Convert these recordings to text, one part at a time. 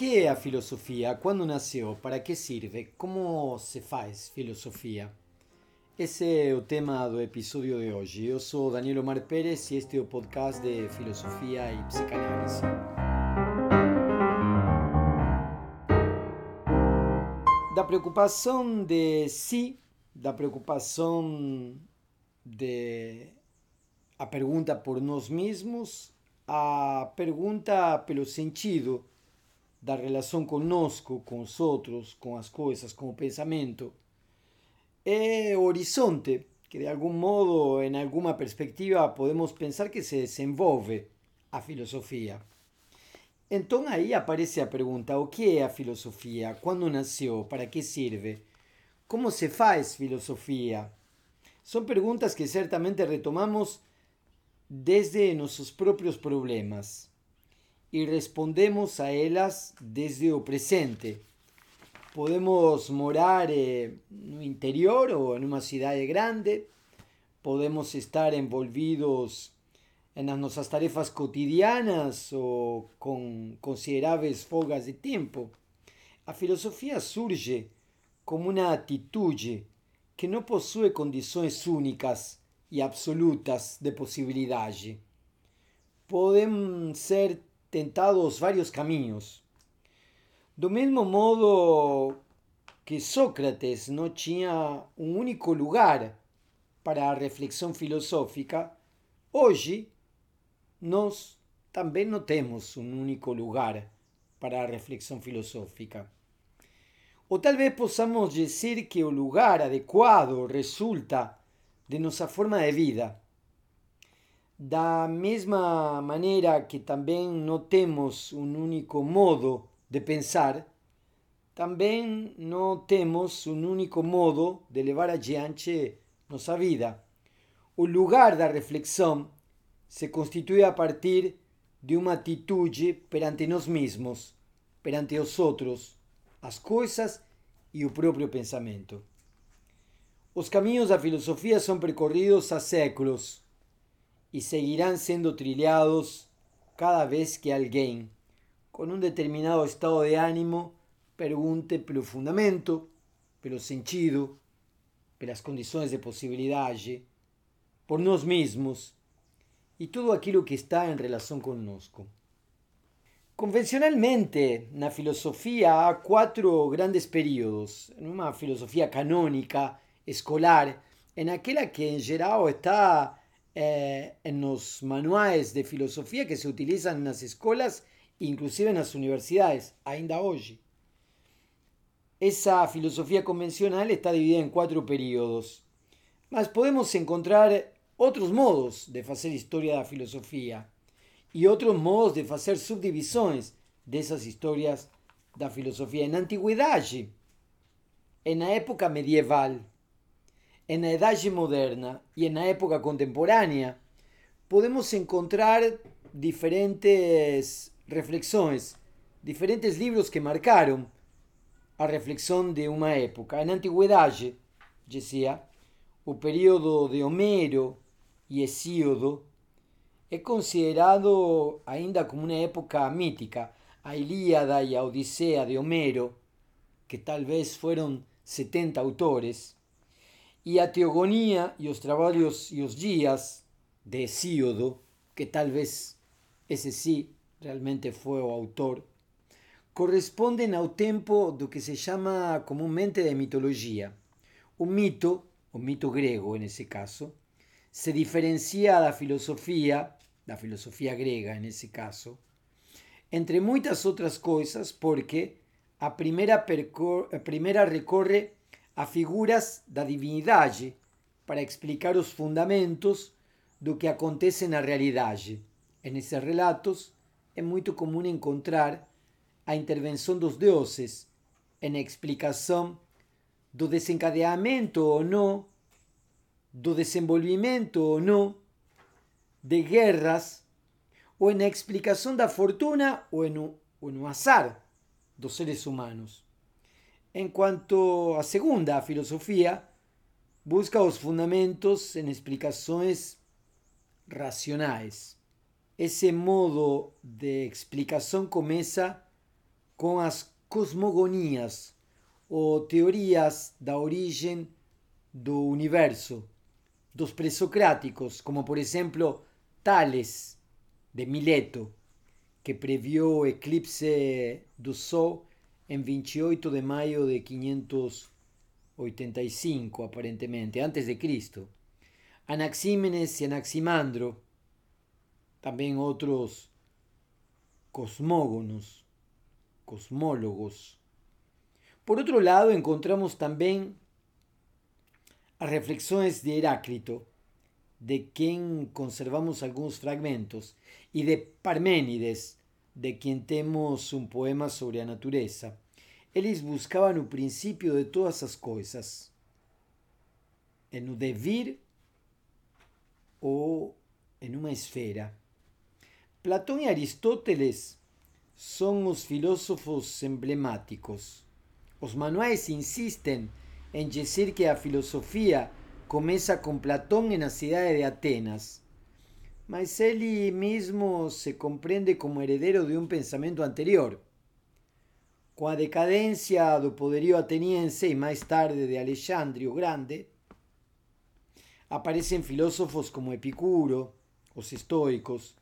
que é a filosofia? Quando nasceu? Para que serve? Como se faz filosofia? Esse é o tema do episódio de hoje. Eu sou Daniel Omar Pérez e este é o podcast de filosofia e psicanálise. Da preocupação de si, da preocupação de a pergunta por nós mesmos, a pergunta pelo sentido da relação conosco, com os outros, com as coisas, com o pensamento, o horizonte que de algum modo, em alguma perspectiva, podemos pensar que se desenvolve a filosofia. Então aí aparece a pergunta: o que é a filosofia? Quando? Para que serve? Como se faz filosofia? São perguntas que certamente retomamos desde nossos próprios problemas y respondemos a ellas desde o presente. Podemos morar en un interior o en una ciudad grande, podemos estar envolvidos en nuestras tareas cotidianas o con considerables folgas de tiempo. A filosofía surge como una actitud que no posee condiciones únicas y absolutas de posibilidad. Pueden ser tentados varios caminos. Do mesmo modo que Sócrates no tinha um único lugar para a reflexão filosófica, hoje nós também não temos um único lugar para a reflexão filosófica. Ou talvez possamos dizer que o lugar adequado resulta de nossa forma de vida Da misma manera que también no tenemos un único modo de pensar, también no tenemos un único modo de levar adiante nuestra vida. Un lugar de reflexión se constituye a partir de una actitud perante nos mismos, perante los otros, las cosas y el propio pensamiento. Los caminos de la filosofía son percorridos a séculos y seguirán siendo trillados cada vez que alguien con un determinado estado de ánimo pregunte pelo fundamento, pelo sentido, pelas condições de possibilidade, por nós mesmos e tudo aquilo que está em relação conosco. Convencionalmente, na filosofia há quatro grandes períodos. Numa filosofia canônica, escolar, em aquela que em geral está eh, en los manuales de filosofía que se utilizan en las escuelas, inclusive en las universidades, ainda hoy. Esa filosofía convencional está dividida en cuatro periodos, mas podemos encontrar otros modos de hacer historia de la filosofía y otros modos de hacer subdivisiones de esas historias de la filosofía. En la antigüedad, en la época medieval, en la edad moderna y en la época contemporánea, podemos encontrar diferentes reflexiones, diferentes libros que marcaron a reflexión de una época. En la antigüedad, decía, el periodo de Homero y Hesíodo es considerado ainda como una época mítica. A Ilíada y a Odisea de Homero, que tal vez fueron 70 autores, y a Teogonía y los trabajos y los días de Hesíodo, que tal vez ese sí realmente fue o autor, corresponden al tiempo lo que se llama comúnmente de mitología. Un mito, un mito griego en ese caso, se diferencia la filosofía, la filosofía griega en ese caso, entre muchas otras cosas porque a primera, a primera recorre a figuras da divindade para explicar os fundamentos do que acontece na realidade. E nesses relatos é muito comum encontrar a intervenção dos deuses na explicação do desencadeamento ou não, do desenvolvimento ou não, de guerras, ou na explicação da fortuna ou no, ou azar dos seres humanos. En a segunda filosofía, busca los fundamentos en explicaciones racionales. Ese modo de explicación comienza com as cosmogonias ou teorias da origem do universo, dos presocráticos, como por exemplo Tales de Mileto, que previó o eclipse do Sol en 28 de mayo de 585, aparentemente, antes de Cristo. Anaxímenes y Anaximandro, también otros cosmógonos, cosmólogos. Por otro lado, encontramos también las reflexiones de Heráclito, de quien conservamos algunos fragmentos, y de Parménides, de quien tenemos un poema sobre la naturaleza. Eles buscaban el principio de todas esas cosas, en un devir o en una esfera. Platón y Aristóteles son los filósofos emblemáticos. Los manuales insisten en decir que la filosofía comienza con Platón en la ciudad de Atenas, mas mismo se comprende como heredero de un pensamiento anterior. Con la decadencia del poderío ateniense y más tarde de Alejandro Grande, aparecen filósofos como Epicuro, los estoicos,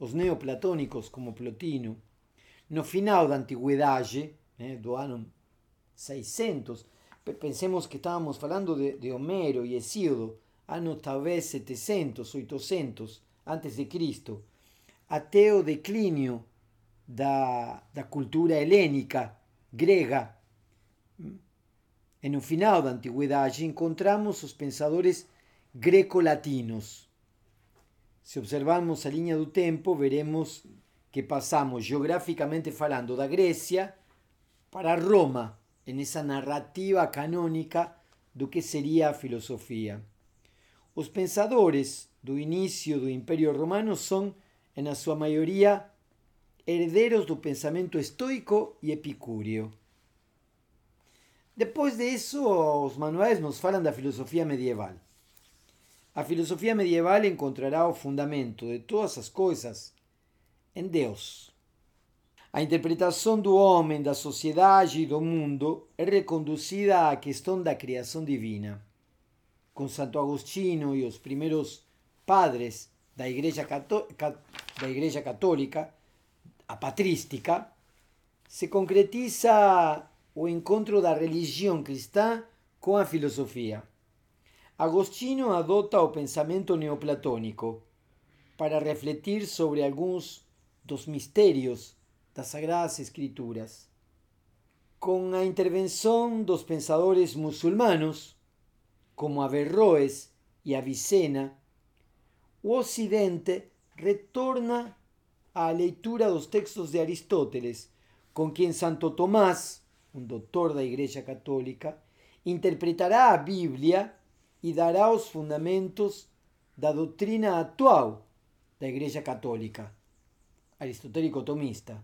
los neoplatónicos como Plotino. No final da antiguidade, eh, do ano 600, pensemos que estábamos hablando de, de Homero y Hesíodo, años tal vez 700, 800 antes de Cristo, até o declínio da, da cultura helénica, grega. En un final da antiguidade encontramos os pensadores greco-latinos. Se observamos a linha do tempo, veremos que passamos geográficamente falando da Grecia para Roma, en esa narrativa canónica do que sería filosofía. Os pensadores do inicio do Imperio Romano son, en a súa maioría, herederos do pensamento estoico e epicúreo. Depois de eso, os manuais nos falan da filosofía medieval. A filosofía medieval encontrará o fundamento de todas as coisas en Deus. A interpretação do homem, da sociedade e do mundo é reconduzida à questão da criação divina. Com Santo Agostinho e os primeiros padres da Igreja, igreja Católica, a patrística, se concretiza o encontro da religião cristã com a filosofia. Agostinho adota o pensamento neoplatônico para refletir sobre alguns dos mistérios das Sagradas Escrituras. Con a intervención dos pensadores musulmanos, como Averroes e Avicena, o Ocidente retorna á leitura dos textos de Aristóteles, con quien Santo Tomás, un doctor da Igreja Católica, interpretará a Biblia e dará os fundamentos da doutrina atual da Igreja Católica, aristotélico tomista.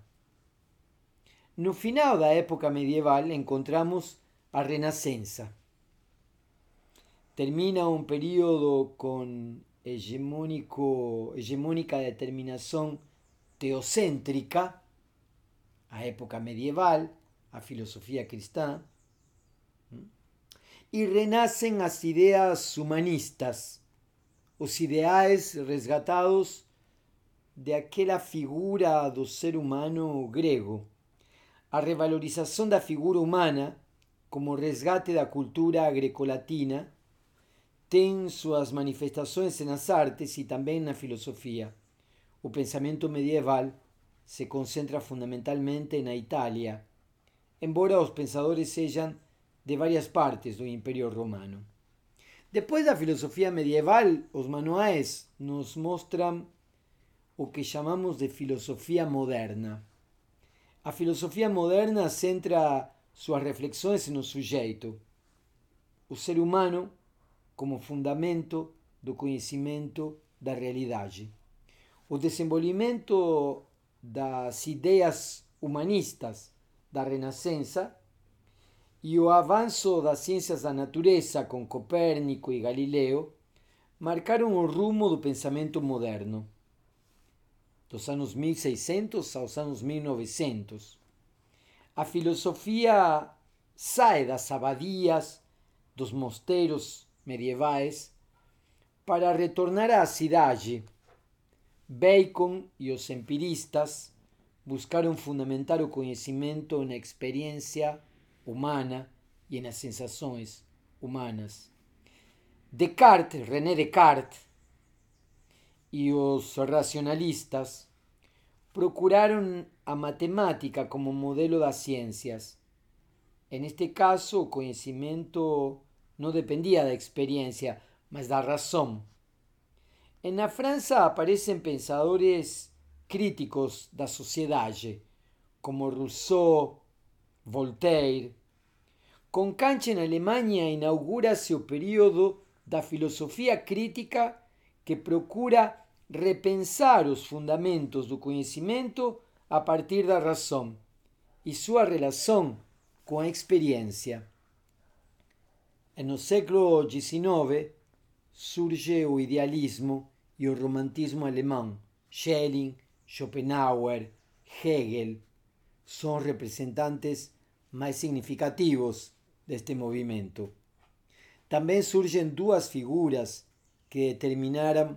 No final da época medieval encontramos a Renascença. Termina un período con hegemónico, hegemónica determinación teocéntrica, a época medieval, a filosofía cristã, y renacen as ideas humanistas, os ideais resgatados de aquela figura do ser humano grego a revalorización da figura humana como resgate da cultura grecolatina ten suas manifestações nas artes e também na filosofia. O pensamento medieval se concentra fundamentalmente na Itália, embora os pensadores sejam de várias partes do Império Romano. Depois da filosofia medieval, os manuais nos mostram o que chamamos de filosofia moderna. A filosofía moderna centra suas reflexões no sujeito, o ser humano como fundamento do conhecimento da realidade. O desenvolvimento das ideias humanistas da Renascença e o avanço das ciências da natureza com Copérnico e Galileu marcaram o rumo do pensamento moderno dos anos 1600 aos anos 1900. a filosofia sai das abadias, dos mosteiros medievais, para retornar à cidade. Bacon e os empiristas buscaram fundamentar o conhecimento na experiência humana e nas sensações humanas. Descartes, René Descartes, e os racionalistas procuraram a matemática como modelo das ciências. En este caso, o conhecimento não dependia da experiência, mas da razão. Na França aparecem pensadores críticos da sociedade, como Rousseau, Voltaire. Com Kant na Alemanha inaugura-se o período da filosofia crítica que procura repensar os fundamentos do conhecimento a partir da razão e sua relação com a experiência. No século XIX surge o idealismo e o romantismo alemão. Schelling, Schopenhauer, Hegel são representantes mais significativos deste movimento. Também surgem duas figuras que determinaram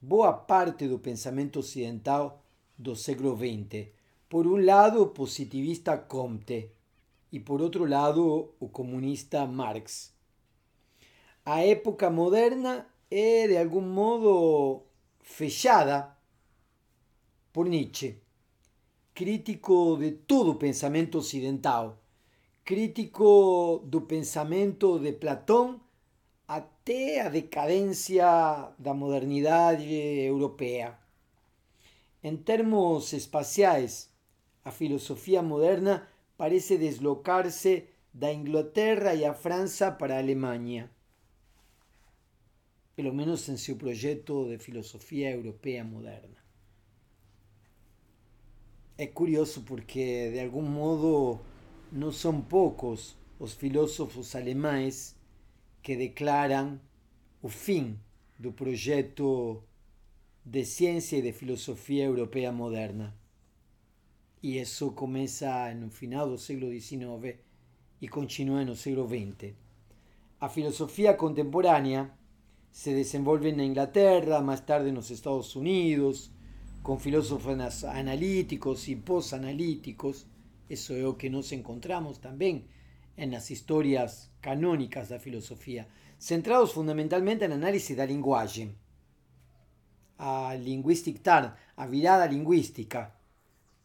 boa parte do pensamento ocidental do século XX. Por um lado, positivista Comte e por outro lado, comunista Marx. A época moderna é de algum modo fechada por Nietzsche, crítico de todo o pensamento ocidental, crítico do pensamento de Platão até a decadência da modernidade europeia. Em termos espaciais, a filosofia moderna parece deslocar-se da Inglaterra e a para a Alemanha. Pelo menos em seu projeto de filosofia europeia moderna. É curioso porque, de algum modo, não são poucos os filósofos alemães que declaran o fin do projeto de ciencia e de filosofía europea moderna. E isso começa no final do século XIX e continua no século XX. A filosofía contemporánea se desenvolve na Inglaterra, más tarde nos Estados Unidos, con filósofos analíticos e posanalíticos. Eso é o que nos encontramos tamén en las historias canónicas da filosofía, centrados fundamentalmente en análisis da linguagem, a linguistic turn, a virada lingüística,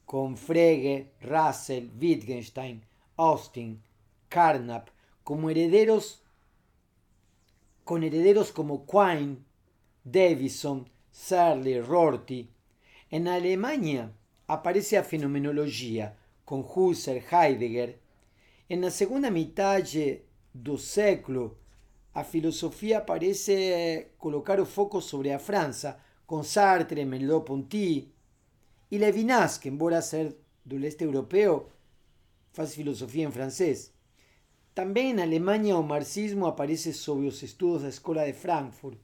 con Frege, Russell, Wittgenstein, Austin, Carnap, como herederos, con herederos como Quine, Davison, Searle, Rorty. En Alemania aparece a fenomenologia, con Husserl, Heidegger, na segunda metade do século, a filosofia parece colocar o foco sobre a França, com Sartre, Merleau-Ponty e Levinas, que embora ser do leste europeu, faz filosofia em francês. Também na Alemanha o marxismo aparece sob os estudos da Escola de Frankfurt,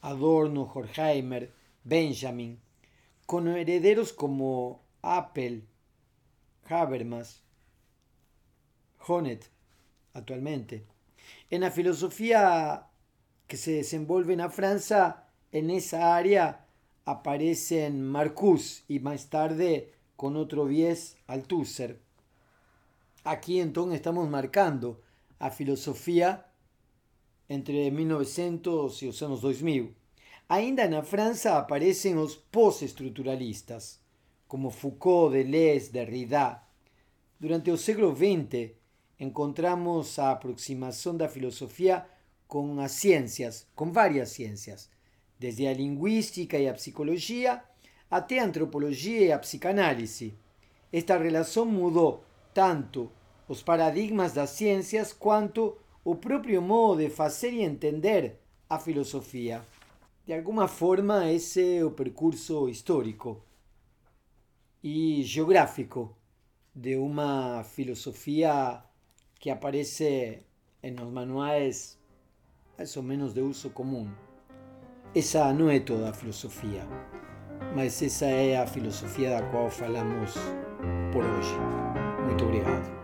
Adorno, Horkheimer, Benjamin, com herederos como Appel, Habermas, Honet actualmente. En la filosofía que se desenvolve en Francia, en esa área aparecen Marcus y más tarde con otro viés Althusser. Aquí entonces estamos marcando a filosofía entre 1900 y los años 2000. Ainda na França aparecen os postestructuralistas, como Foucault, Deleuze, Derrida. Durante o século XX, encontramos a aproximação da filosofia com as ciências, com várias ciências, desde a linguística e a psicologia até a antropologia e a psicanálise. Esta relação mudou tanto os paradigmas das ciências quanto o próprio modo de fazer e entender a filosofia. De alguma forma, esse é o percurso histórico e geográfico de uma filosofia que aparece en los manuales más o menos de uso común. Esa no é toda a filosofía, mas esa é a filosofía da qual falamos por hoje. Muito obrigado.